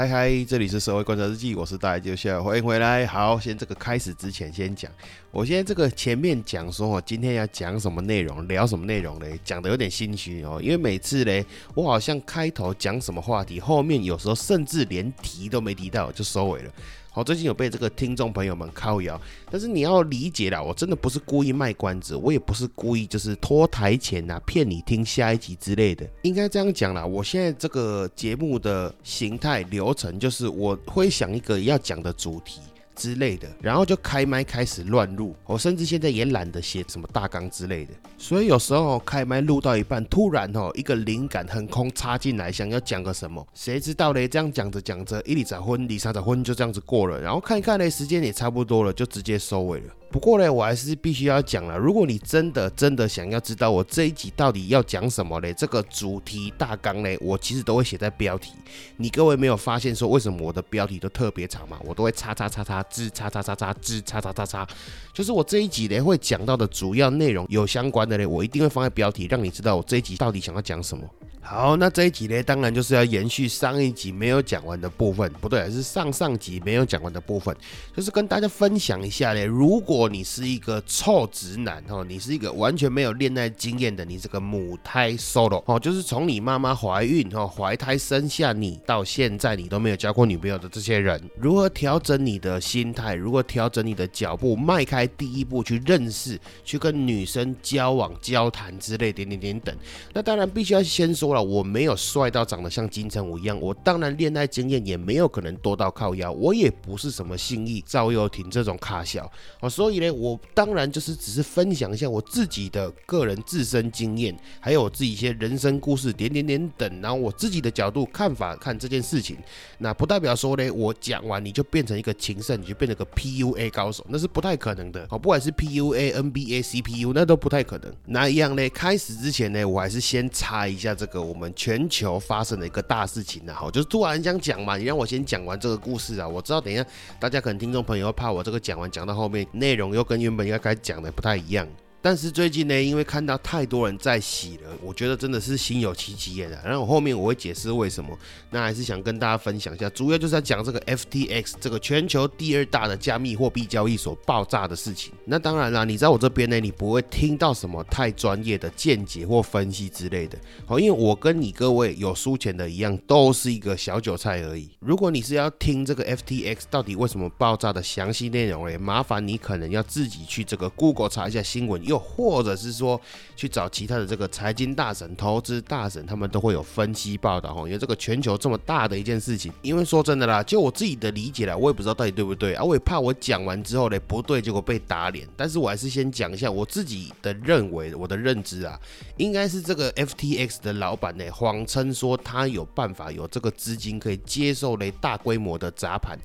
嗨嗨，这里是社会观察日记，我是大家就欢迎回来。好，先这个开始之前先讲，我现在这个前面讲说我今天要讲什么内容，聊什么内容嘞，讲的有点心虚哦，因为每次嘞，我好像开头讲什么话题，后面有时候甚至连提都没提到就收尾了。好，最近有被这个听众朋友们靠摇，但是你要理解啦，我真的不是故意卖关子，我也不是故意就是拖台前啊，骗你听下一集之类的。应该这样讲啦，我现在这个节目的形态流程就是我会想一个要讲的主题。之类的，然后就开麦开始乱录，我甚至现在也懒得写什么大纲之类的，所以有时候开麦录到一半，突然哦一个灵感横空插进来，想要讲个什么，谁知道嘞？这样讲着讲着，一里早婚，里三早婚就这样子过了，然后看一看嘞，时间也差不多了，就直接收尾了。不过呢，我还是必须要讲了。如果你真的真的想要知道我这一集到底要讲什么嘞，这个主题大纲嘞，我其实都会写在标题。你各位没有发现说为什么我的标题都特别长吗？我都会叉叉叉叉字叉叉叉叉字叉叉叉叉，就是我这一集嘞会讲到的主要内容有相关的嘞，我一定会放在标题，让你知道我这一集到底想要讲什么。好，那这一集呢，当然就是要延续上一集没有讲完的部分，不对，是上上集没有讲完的部分，就是跟大家分享一下嘞。如果你是一个臭直男哦，你是一个完全没有恋爱经验的，你这个母胎 solo 哦，就是从你妈妈怀孕哦，怀胎生下你到现在你都没有交过女朋友的这些人，如何调整你的心态，如何调整你的脚步，迈开第一步去认识，去跟女生交往、交谈之类点点点等。那当然必须要先说了。我没有帅到长得像金城武一样，我当然恋爱经验也没有可能多到靠腰，我也不是什么心意赵又廷这种卡小啊，所以所以呢，我当然就是只是分享一下我自己的个人自身经验，还有我自己一些人生故事点点点等，然后我自己的角度看法看这件事情，那不代表说呢，我讲完你就变成一个情圣，你就变成个 PUA 高手，那是不太可能的。好，不管是 PUA、NBA、CPU，那都不太可能。那一样呢，开始之前呢，我还是先查一下这个。我们全球发生的一个大事情呢，好，就是突然想讲嘛，你让我先讲完这个故事啊。我知道等一下大家可能听众朋友怕我这个讲完讲到后面内容又跟原本应该该讲的不太一样。但是最近呢，因为看到太多人在洗了，我觉得真的是心有戚戚焉的。然后后面我会解释为什么。那还是想跟大家分享一下，主要就是在讲这个 FTX 这个全球第二大的加密货币交易所爆炸的事情。那当然啦，你在我这边呢，你不会听到什么太专业的见解或分析之类的。好，因为我跟你各位有输钱的一样，都是一个小韭菜而已。如果你是要听这个 FTX 到底为什么爆炸的详细内容嘞，麻烦你可能要自己去这个 Google 查一下新闻。又或者是说去找其他的这个财经大神、投资大神，他们都会有分析报道哈。因为这个全球这么大的一件事情，因为说真的啦，就我自己的理解啦，我也不知道到底对不对啊。我也怕我讲完之后呢不对，结果被打脸。但是我还是先讲一下我自己的认为，我的认知啊，应该是这个 FTX 的老板呢谎称说他有办法有这个资金可以接受嘞大规模的砸盘。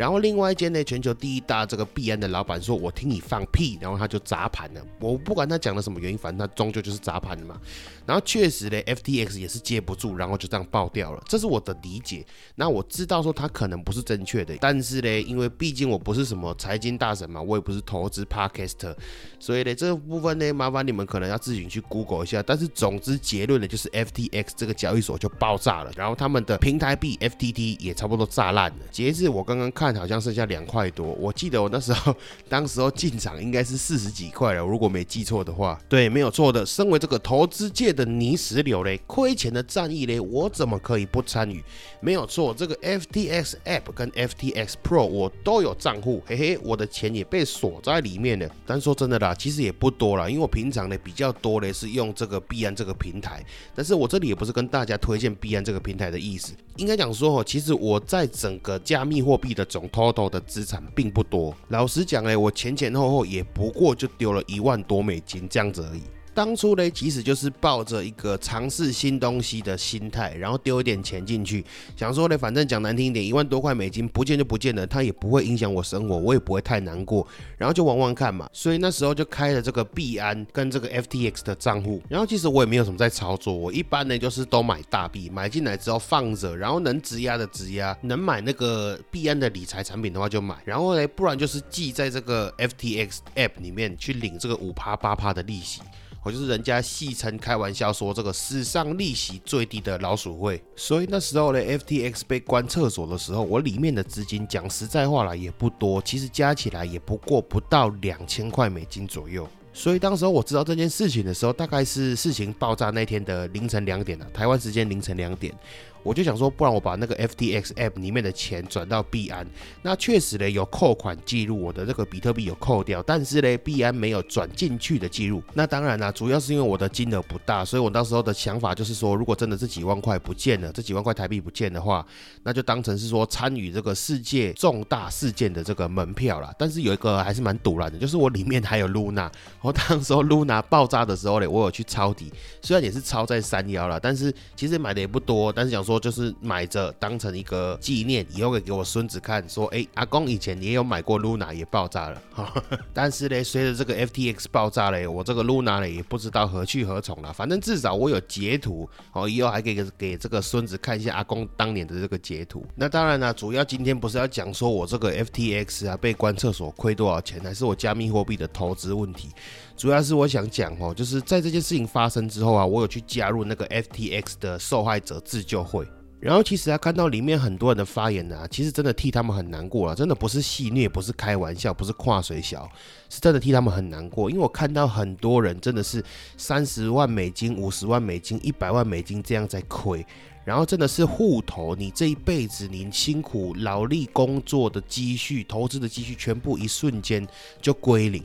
然后另外一间呢，全球第一大这个币安的老板说：“我听你放屁。”然后他就砸盘了。我不管他讲了什么原因，反正他终究就是砸盘了嘛。然后确实呢，FTX 也是接不住，然后就这样爆掉了。这是我的理解。那我知道说它可能不是正确的，但是呢，因为毕竟我不是什么财经大神嘛，我也不是投资 Podcast，所以呢，这部分呢，麻烦你们可能要自己去 Google 一下。但是总之结论呢，就是 FTX 这个交易所就爆炸了，然后他们的平台币 FTT 也差不多炸烂了。截至我刚刚看。好像剩下两块多，我记得我那时候，当时候进场应该是四十几块了，如果没记错的话。对，没有错的。身为这个投资界的泥石流嘞，亏钱的战役嘞，我怎么可以不参与？没有错，这个 FTX App 跟 FTX Pro 我都有账户，嘿嘿，我的钱也被锁在里面了。但说真的啦，其实也不多啦，因为我平常呢比较多的是用这个币安这个平台，但是我这里也不是跟大家推荐币安这个平台的意思，应该讲说哦，其实我在整个加密货币的总 total 的资产并不多，老实讲哎，我前前后后也不过就丢了一万多美金这样子而已。当初呢，其实就是抱着一个尝试新东西的心态，然后丢一点钱进去，想说呢，反正讲难听一点，一万多块美金不见就不见了，它也不会影响我生活，我也不会太难过，然后就玩玩看嘛。所以那时候就开了这个币安跟这个 FTX 的账户，然后其实我也没有什么在操作，我一般呢就是都买大币，买进来之后放着，然后能质押的质押，能买那个币安的理财产品的话就买，然后呢，不然就是记在这个 FTX App 里面去领这个五趴八趴的利息。我就是人家戏称开玩笑说这个史上利息最低的老鼠会，所以那时候呢，FTX 被关厕所的时候，我里面的资金讲实在话啦也不多，其实加起来也不过不到两千块美金左右。所以当时候我知道这件事情的时候，大概是事情爆炸那天的凌晨两点了，台湾时间凌晨两点。我就想说，不然我把那个 FTX app 里面的钱转到币安，那确实呢有扣款记录，我的这个比特币有扣掉，但是呢币安没有转进去的记录。那当然啦，主要是因为我的金额不大，所以我那时候的想法就是说，如果真的这几万块不见了，这几万块台币不见的话，那就当成是说参与这个世界重大事件的这个门票啦。但是有一个还是蛮堵然的，就是我里面还有 Luna，我当时候 Luna 爆炸的时候呢，我有去抄底，虽然也是抄在三幺了，但是其实买的也不多，但是想说。说就是买着当成一个纪念，以后可以给我孙子看。说，哎，阿公以前也有买过 Luna，也爆炸了。但是呢，随着这个 FTX 爆炸嘞，我这个 Luna 呢也不知道何去何从了。反正至少我有截图，哦，以后还可以给这个孙子看一下阿公当年的这个截图。那当然了，主要今天不是要讲说我这个 FTX 啊被关厕所亏多少钱，还是我加密货币的投资问题。主要是我想讲哦，就是在这件事情发生之后啊，我有去加入那个 FTX 的受害者自救会。然后其实啊，看到里面很多人的发言啊，其实真的替他们很难过了，真的不是戏虐，不是开玩笑，不是跨水小，是真的替他们很难过。因为我看到很多人真的是三十万美金、五十万美金、一百万美金这样在亏，然后真的是户头，你这一辈子你辛苦劳力工作的积蓄、投资的积蓄，全部一瞬间就归零。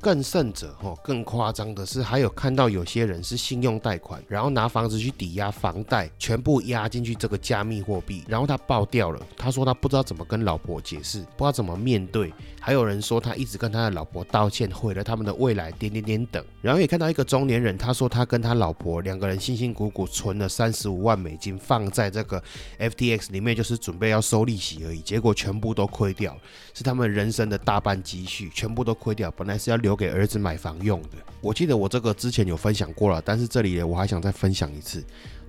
更甚者，哦，更夸张的是，还有看到有些人是信用贷款，然后拿房子去抵押房贷，全部压进去这个加密货币，然后他爆掉了。他说他不知道怎么跟老婆解释，不知道怎么面对。还有人说他一直跟他的老婆道歉，毁了他们的未来，点点点等。然后也看到一个中年人，他说他跟他老婆两个人辛辛苦苦存了三十五万美金，放在这个 FTX 里面，就是准备要收利息而已，结果全部都亏掉，是他们人生的大半积蓄，全部都亏掉。本来是要留留给儿子买房用的。我记得我这个之前有分享过了，但是这里呢，我还想再分享一次。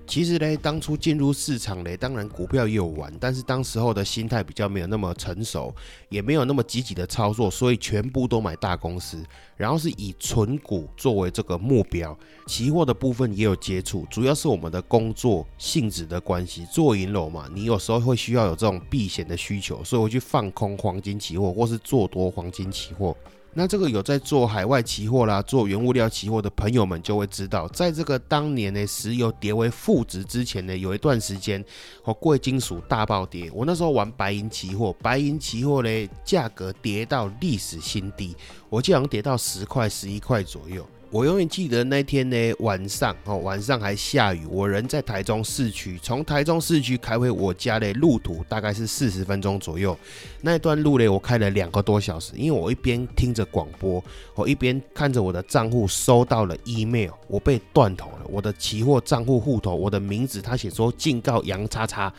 其实呢，当初进入市场呢，当然股票也有玩，但是当时候的心态比较没有那么成熟，也没有那么积极的操作，所以全部都买大公司，然后是以纯股作为这个目标。期货的部分也有接触，主要是我们的工作性质的关系，做银楼嘛，你有时候会需要有这种避险的需求，所以我去放空黄金期货，或是做多黄金期货。那这个有在做海外期货啦，做原物料期货的朋友们就会知道，在这个当年呢，石油跌为负值之前呢，有一段时间哦，贵金属大暴跌。我那时候玩白银期货，白银期货呢价格跌到历史新低，我记得好像跌到十块、十一块左右。我永远记得那天呢，晚上哦，晚上还下雨。我人在台中市区，从台中市区开回我家的路途大概是四十分钟左右。那段路呢，我开了两个多小时，因为我一边听着广播，我一边看着我的账户收到了 email，我被断头了。我的期货账户户头，我的名字，他写说警告杨叉叉。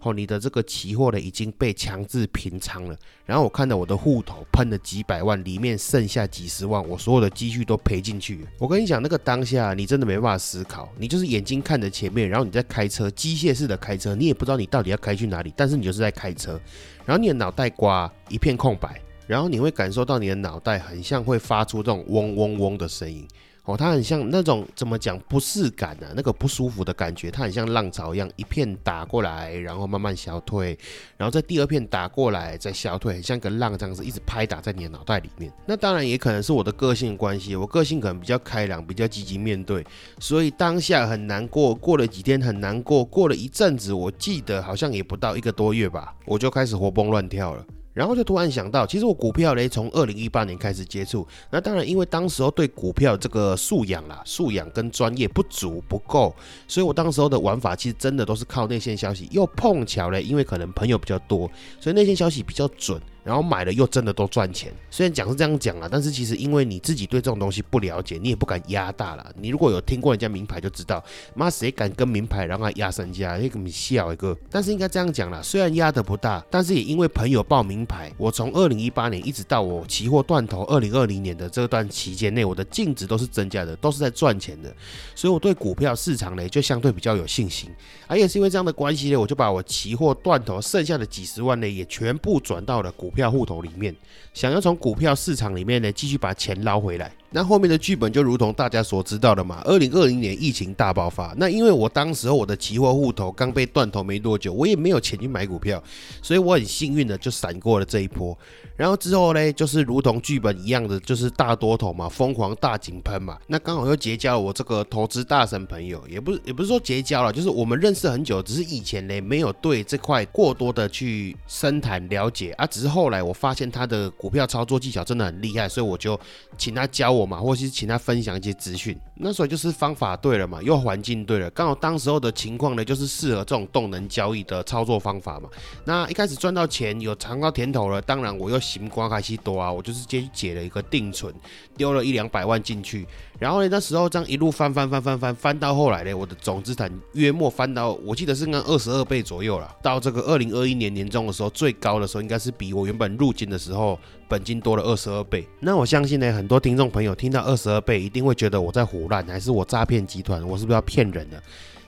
哦，你的这个期货呢已经被强制平仓了。然后我看到我的户头喷了几百万，里面剩下几十万，我所有的积蓄都赔进去。我跟你讲，那个当下你真的没办法思考，你就是眼睛看着前面，然后你在开车，机械式的开车，你也不知道你到底要开去哪里，但是你就是在开车。然后你的脑袋瓜一片空白，然后你会感受到你的脑袋很像会发出这种嗡嗡嗡的声音。哦，它很像那种怎么讲不适感呢？那个不舒服的感觉，它很像浪潮一样，一片打过来，然后慢慢消退，然后在第二片打过来再消退，很像个浪这样子一直拍打在你的脑袋里面。那当然也可能是我的个性关系，我个性可能比较开朗，比较积极面对，所以当下很难过，过了几天很难过，过了一阵子，我记得好像也不到一个多月吧，我就开始活蹦乱跳了。然后就突然想到，其实我股票嘞，从二零一八年开始接触。那当然，因为当时候对股票这个素养啦、素养跟专业不足不够，所以我当时候的玩法其实真的都是靠内线消息。又碰巧嘞，因为可能朋友比较多，所以内线消息比较准。然后买了又真的都赚钱。虽然讲是这样讲啊，但是其实因为你自己对这种东西不了解，你也不敢压大了。你如果有听过人家名牌就知道，妈谁敢跟名牌让他压身价？那个你笑一个。但是应该这样讲啦，虽然压的不大，但是也因为朋友报名牌，我从二零一八年一直到我期货断头二零二零年的这段期间内，我的净值都是增加的，都是在赚钱的。所以我对股票市场呢就相对比较有信心。而也是因为这样的关系呢，我就把我期货断头剩下的几十万呢，也全部转到了股票户头里面，想要从股票市场里面呢继续把钱捞回来。那后面的剧本就如同大家所知道的嘛，二零二零年疫情大爆发，那因为我当时候我的期货户头刚被断头没多久，我也没有钱去买股票，所以我很幸运的就闪过了这一波。然后之后呢，就是如同剧本一样的，就是大多头嘛，疯狂大井喷嘛。那刚好又结交了我这个投资大神朋友，也不是也不是说结交了，就是我们认识很久，只是以前呢没有对这块过多的去深谈了解啊。只是后来我发现他的股票操作技巧真的很厉害，所以我就请他教我嘛，或是请他分享一些资讯。那时候就是方法对了嘛，又环境对了，刚好当时候的情况呢，就是适合这种动能交易的操作方法嘛。那一开始赚到钱，有尝到甜头了，当然我又。行光开西多啊，我就是直接解了一个定存，丢了一两百万进去，然后呢，那时候这样一路翻翻翻翻翻翻到后来呢，我的总资产约莫翻到，我记得是按二十二倍左右了。到这个二零二一年年中的时候，最高的时候应该是比我原本入金的时候本金多了二十二倍。那我相信呢，很多听众朋友听到二十二倍，一定会觉得我在胡乱，还是我诈骗集团，我是不是要骗人的？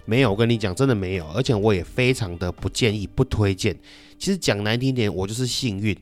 没有，我跟你讲，真的没有，而且我也非常的不建议、不推荐。其实讲难听点，我就是幸运。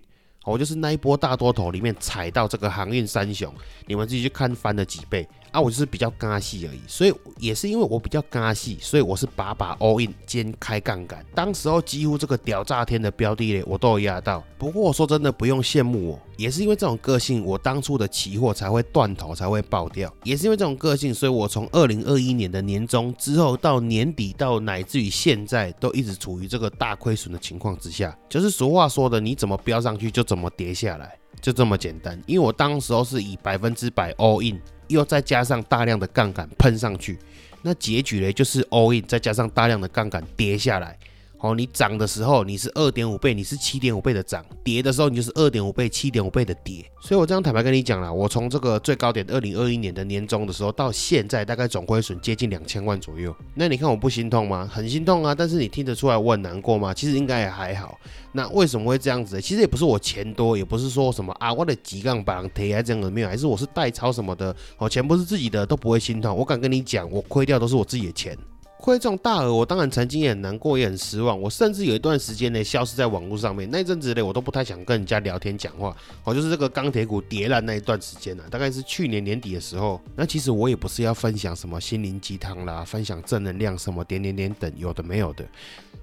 我就是那一波大多头里面踩到这个航运三雄，你们自己去看翻了几倍。啊，我就是比较嘎细而已，所以也是因为我比较嘎细，所以我是把把 all in 兼开杠杆。当时候几乎这个屌炸天的标的嘞，我都有压到。不过我说真的，不用羡慕我，也是因为这种个性，我当初的期货才会断头，才会爆掉。也是因为这种个性，所以我从二零二一年的年中之后到年底，到乃至于现在，都一直处于这个大亏损的情况之下。就是俗话说的，你怎么飙上去就怎么跌下来，就这么简单。因为我当时候是以百分之百 all in。又再加上大量的杠杆喷上去，那结局呢就是 all in，再加上大量的杠杆跌下来。哦，你涨的时候你是二点五倍，你是七点五倍的涨；跌的时候你就是二点五倍、七点五倍的跌。所以我这样坦白跟你讲了，我从这个最高点二零二一年的年终的时候到现在，大概总亏损接近两千万左右。那你看我不心痛吗？很心痛啊！但是你听得出来我很难过吗？其实应该也还好。那为什么会这样子？其实也不是我钱多，也不是说什么啊，我的几杠把人贴还这样的没有，还是我是代抄什么的。哦，钱不是自己的都不会心痛。我敢跟你讲，我亏掉都是我自己的钱。亏这种大额，我当然曾经也很难过，也很失望。我甚至有一段时间呢，消失在网络上面。那阵子呢，我都不太想跟人家聊天讲话。哦，就是这个钢铁股跌烂那一段时间呢，大概是去年年底的时候。那其实我也不是要分享什么心灵鸡汤啦，分享正能量什么点点点等，有的没有的。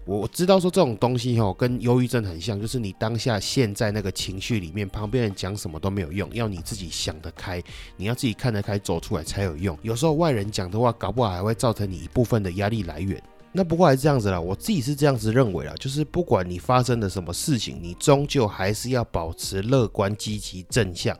我知道说这种东西哈，跟忧郁症很像，就是你当下现在那个情绪里面，旁边人讲什么都没有用，要你自己想得开，你要自己看得开，走出来才有用。有时候外人讲的话，搞不好还会造成你一部分的压力来源。那不过还是这样子啦，我自己是这样子认为啦，就是不管你发生了什么事情，你终究还是要保持乐观、积极、正向，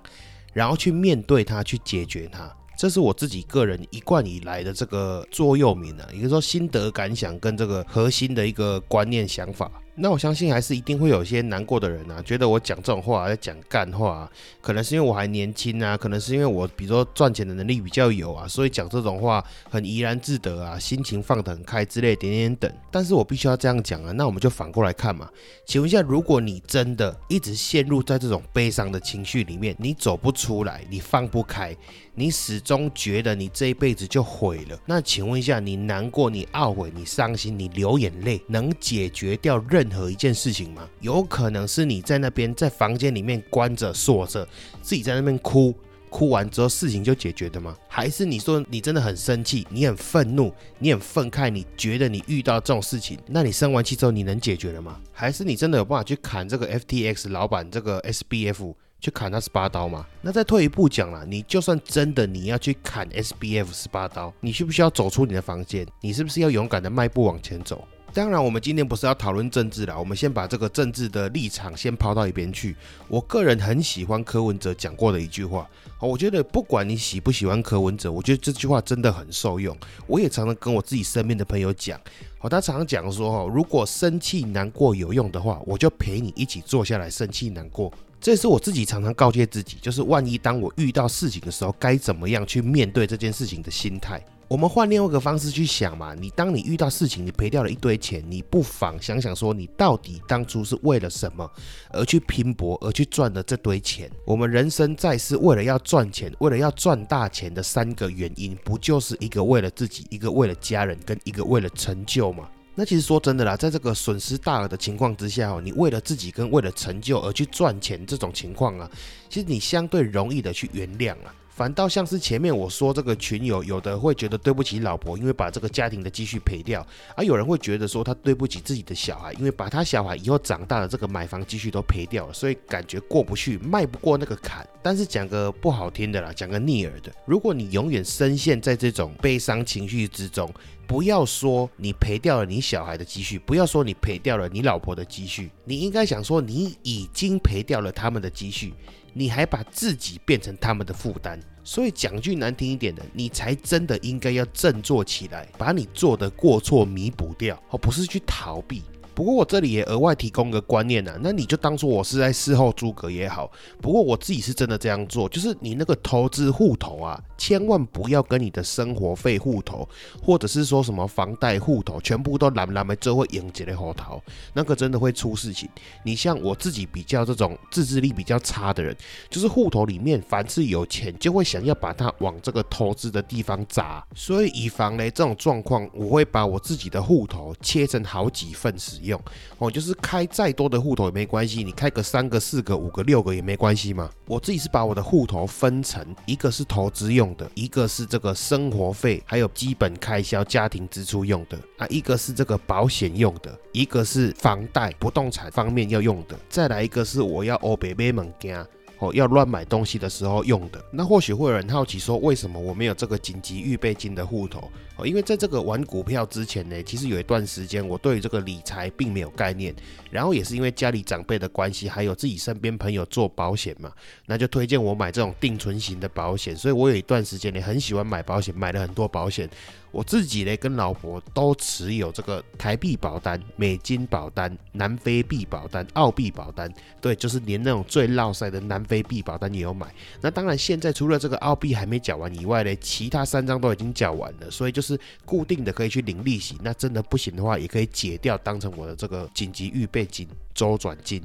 然后去面对它，去解决它。这是我自己个人一贯以来的这个座右铭啊，也就是说心得感想跟这个核心的一个观念想法。那我相信还是一定会有一些难过的人啊，觉得我讲这种话在讲干话，啊可能是因为我还年轻啊，可能是因为我比如说赚钱的能力比较有啊，所以讲这种话很怡然自得啊，心情放得很开之类点点等。但是我必须要这样讲啊，那我们就反过来看嘛，请问一下，如果你真的一直陷入在这种悲伤的情绪里面，你走不出来，你放不开，你始终觉得你这一辈子就毁了，那请问一下，你难过、你懊悔、你伤心、你流眼泪，能解决掉任？任何一件事情吗？有可能是你在那边在房间里面关着锁着，自己在那边哭，哭完之后事情就解决的吗？还是你说你真的很生气，你很愤怒，你很愤慨，你觉得你遇到这种事情，那你生完气之后你能解决了吗？还是你真的有办法去砍这个 FTX 老板这个 SBF 去砍他十八刀吗？那再退一步讲了，你就算真的你要去砍 SBF 十八刀，你需不需要走出你的房间？你是不是要勇敢的迈步往前走？当然，我们今天不是要讨论政治了，我们先把这个政治的立场先抛到一边去。我个人很喜欢柯文哲讲过的一句话，好我觉得不管你喜不喜欢柯文哲，我觉得这句话真的很受用。我也常常跟我自己身边的朋友讲，好，他常常讲说，哦，如果生气难过有用的话，我就陪你一起坐下来生气难过。这也是我自己常常告诫自己，就是万一当我遇到事情的时候，该怎么样去面对这件事情的心态。我们换另外一个方式去想嘛，你当你遇到事情，你赔掉了一堆钱，你不妨想想说，你到底当初是为了什么而去拼搏，而去赚的这堆钱？我们人生在世，为了要赚钱，为了要赚大钱的三个原因，不就是一个为了自己，一个为了家人，跟一个为了成就吗？那其实说真的啦，在这个损失大额的情况之下哦，你为了自己跟为了成就而去赚钱这种情况啊，其实你相对容易的去原谅啊。反倒像是前面我说这个群友，有的会觉得对不起老婆，因为把这个家庭的积蓄赔掉；而有人会觉得说他对不起自己的小孩，因为把他小孩以后长大的这个买房积蓄都赔掉了，所以感觉过不去，迈不过那个坎。但是讲个不好听的啦，讲个逆耳的，如果你永远深陷在这种悲伤情绪之中，不要说你赔掉了你小孩的积蓄，不要说你赔掉了你老婆的积蓄，你应该想说你已经赔掉了他们的积蓄。你还把自己变成他们的负担，所以讲句难听一点的，你才真的应该要振作起来，把你做的过错弥补掉，而不是去逃避。不过我这里也额外提供个观念呐，那你就当做我是在事后诸葛也好。不过我自己是真的这样做，就是你那个投资户头啊，千万不要跟你的生活费户头，或者是说什么房贷户头，全部都蓝蓝的，就会迎接的后头，那个真的会出事情。你像我自己比较这种自制力比较差的人，就是户头里面凡是有钱，就会想要把它往这个投资的地方砸。所以以防嘞这种状况，我会把我自己的户头切成好几份使。用哦，就是开再多的户头也没关系，你开个三个、四个、五个、六个也没关系嘛。我自己是把我的户头分成一个是投资用的，一个是这个生活费还有基本开销、家庭支出用的啊，一个是这个保险用的，一个是房贷、不动产方面要用的，再来一个是我要欧北买物件。哦，要乱买东西的时候用的，那或许会有人好奇说，为什么我没有这个紧急预备金的户头？哦，因为在这个玩股票之前呢，其实有一段时间我对于这个理财并没有概念，然后也是因为家里长辈的关系，还有自己身边朋友做保险嘛，那就推荐我买这种定存型的保险，所以我有一段时间呢很喜欢买保险，买了很多保险。我自己呢，跟老婆都持有这个台币保单、美金保单、南非币保单、澳币保单，对，就是连那种最绕塞的南非币保单也有买。那当然，现在除了这个澳币还没缴完以外呢，其他三张都已经缴完了，所以就是固定的可以去领利息。那真的不行的话，也可以解掉，当成我的这个紧急预备金、周转金。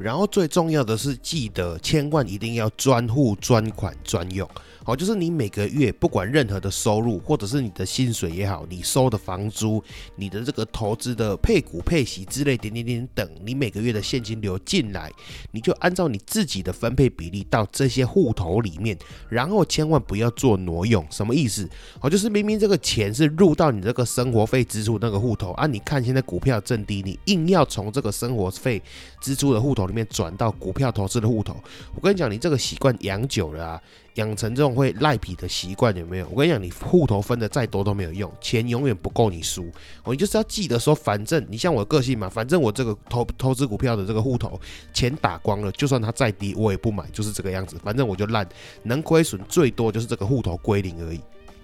然后最重要的是，记得千万一定要专户、专款、专用。好，就是你每个月不管任何的收入，或者是你的薪水也好，你收的房租、你的这个投资的配股配息之类点点点等，你每个月的现金流进来，你就按照你自己的分配比例到这些户头里面，然后千万不要做挪用。什么意思？好，就是明明这个钱是入到你这个生活费支出那个户头啊，你看现在股票正低，你硬要从这个生活费支出的户头里面转到股票投资的户头，我跟你讲，你这个习惯养久了啊。养成这种会赖皮的习惯有没有？我跟你讲，你户头分的再多都没有用，钱永远不够你输。我就是要记得说，反正你像我个性嘛，反正我这个投投资股票的这个户头钱打光了，就算它再低我也不买，就是这个样子。反正我就烂，能亏损最多就是这个户头归零而已。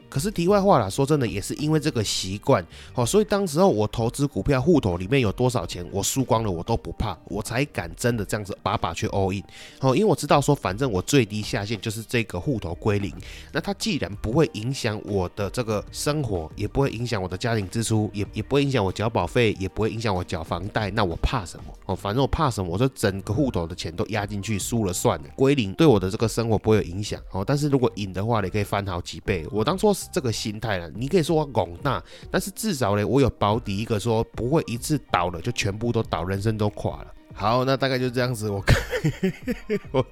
可是题外话啦，说真的，也是因为这个习惯哦，所以当时候我投资股票户头里面有多少钱，我输光了我都不怕，我才敢真的这样子把把去 all in 哦，因为我知道说反正我最低下限就是这个户头归零，那它既然不会影响我的这个生活，也不会影响我的家庭支出，也也不会影响我缴保费，也不会影响我缴房贷，那我怕什么哦？反正我怕什么？我说整个户头的钱都压进去，输了算了，归零对我的这个生活不会有影响哦。但是如果赢的话，你可以翻好几倍。我当初。这个心态了，你可以说我广大，但是至少呢，我有保底一个，说不会一次倒了就全部都倒，人生都垮了。好，那大概就这样子。我看 我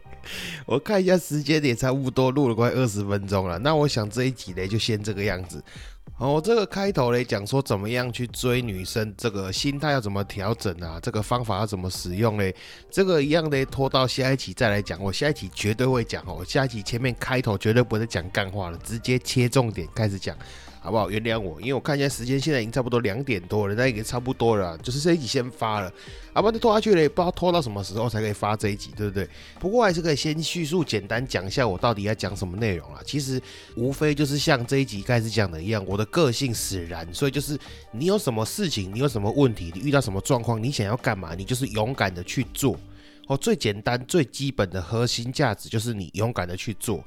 我看一下时间也，差不多录了快二十分钟了。那我想这一集呢，就先这个样子。哦，这个开头嘞讲说怎么样去追女生，这个心态要怎么调整啊？这个方法要怎么使用嘞？这个一样的拖到下一期再来讲。我下一期绝对会讲哦，下一期前面开头绝对不会讲干话了，直接切重点开始讲。好不好？原谅我，因为我看一下时间，现在已经差不多两点多了，那也差不多了，就是这一集先发了，啊，不然拖下去了，也不知道拖到什么时候才可以发这一集，对不对？不过还是可以先叙述简单讲一下我到底要讲什么内容啦。其实无非就是像这一集开始讲的一样，我的个性使然，所以就是你有什么事情，你有什么问题，你遇到什么状况，你想要干嘛，你就是勇敢的去做。哦，最简单、最基本的核心价值就是你勇敢的去做。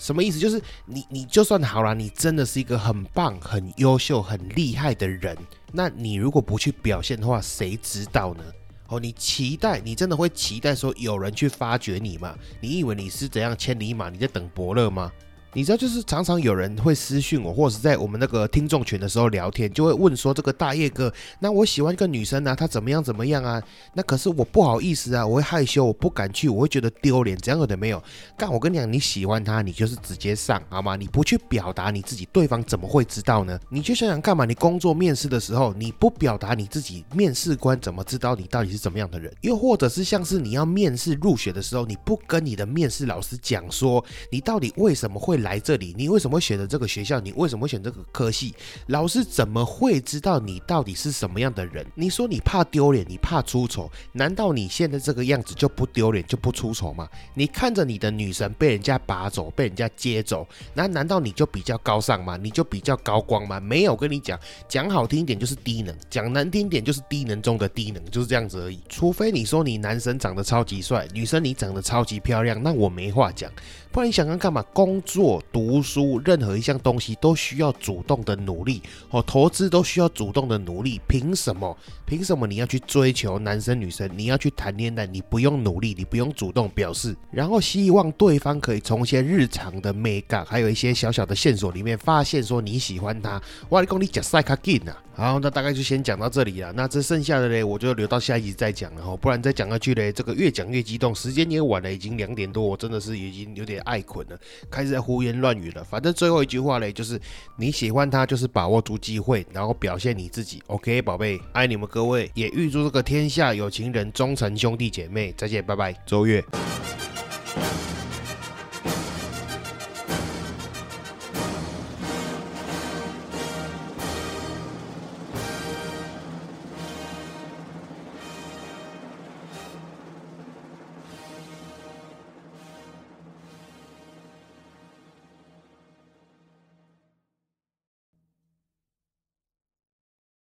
什么意思？就是你，你就算好了，你真的是一个很棒、很优秀、很厉害的人，那你如果不去表现的话，谁知道呢？哦，你期待，你真的会期待说有人去发掘你吗？你以为你是怎样千里马？你在等伯乐吗？你知道，就是常常有人会私讯我，或者是在我们那个听众群的时候聊天，就会问说：“这个大叶哥，那我喜欢一个女生啊，她怎么样怎么样啊？那可是我不好意思啊，我会害羞，我不敢去，我会觉得丢脸，这样有的没有？干，我跟你讲，你喜欢她，你就是直接上好吗？你不去表达你自己，对方怎么会知道呢？你去想想干嘛？你工作面试的时候，你不表达你自己，面试官怎么知道你到底是怎么样的人？又或者是像是你要面试入学的时候，你不跟你的面试老师讲说，你到底为什么会？来这里，你为什么选择这个学校？你为什么选这个科系？老师怎么会知道你到底是什么样的人？你说你怕丢脸，你怕出丑，难道你现在这个样子就不丢脸就不出丑吗？你看着你的女神被人家拔走，被人家接走，那难道你就比较高尚吗？你就比较高光吗？没有，跟你讲，讲好听一点就是低能，讲难听点就是低能中的低能，就是这样子而已。除非你说你男生长得超级帅，女生你长得超级漂亮，那我没话讲。不然你想想干嘛？工作、读书，任何一项东西都需要主动的努力哦。投资都需要主动的努力，凭什么？凭什么你要去追求男生女生？你要去谈恋爱，你不用努力，你不用主动表示，然后希望对方可以从一些日常的美感，还有一些小小的线索里面发现说你喜欢他。哇，你讲你讲赛卡劲啊！好，那大概就先讲到这里了。那这剩下的嘞，我就留到下一集再讲了哈。不然再讲下去嘞，这个越讲越激动，时间也晚了，已经两点多，我真的是已经有点爱捆了，开始在胡言乱语了。反正最后一句话嘞，就是你喜欢他，就是把握住机会，然后表现你自己。OK，宝贝，爱你们各位，也预祝这个天下有情人终成兄弟姐妹。再见，拜拜，周月。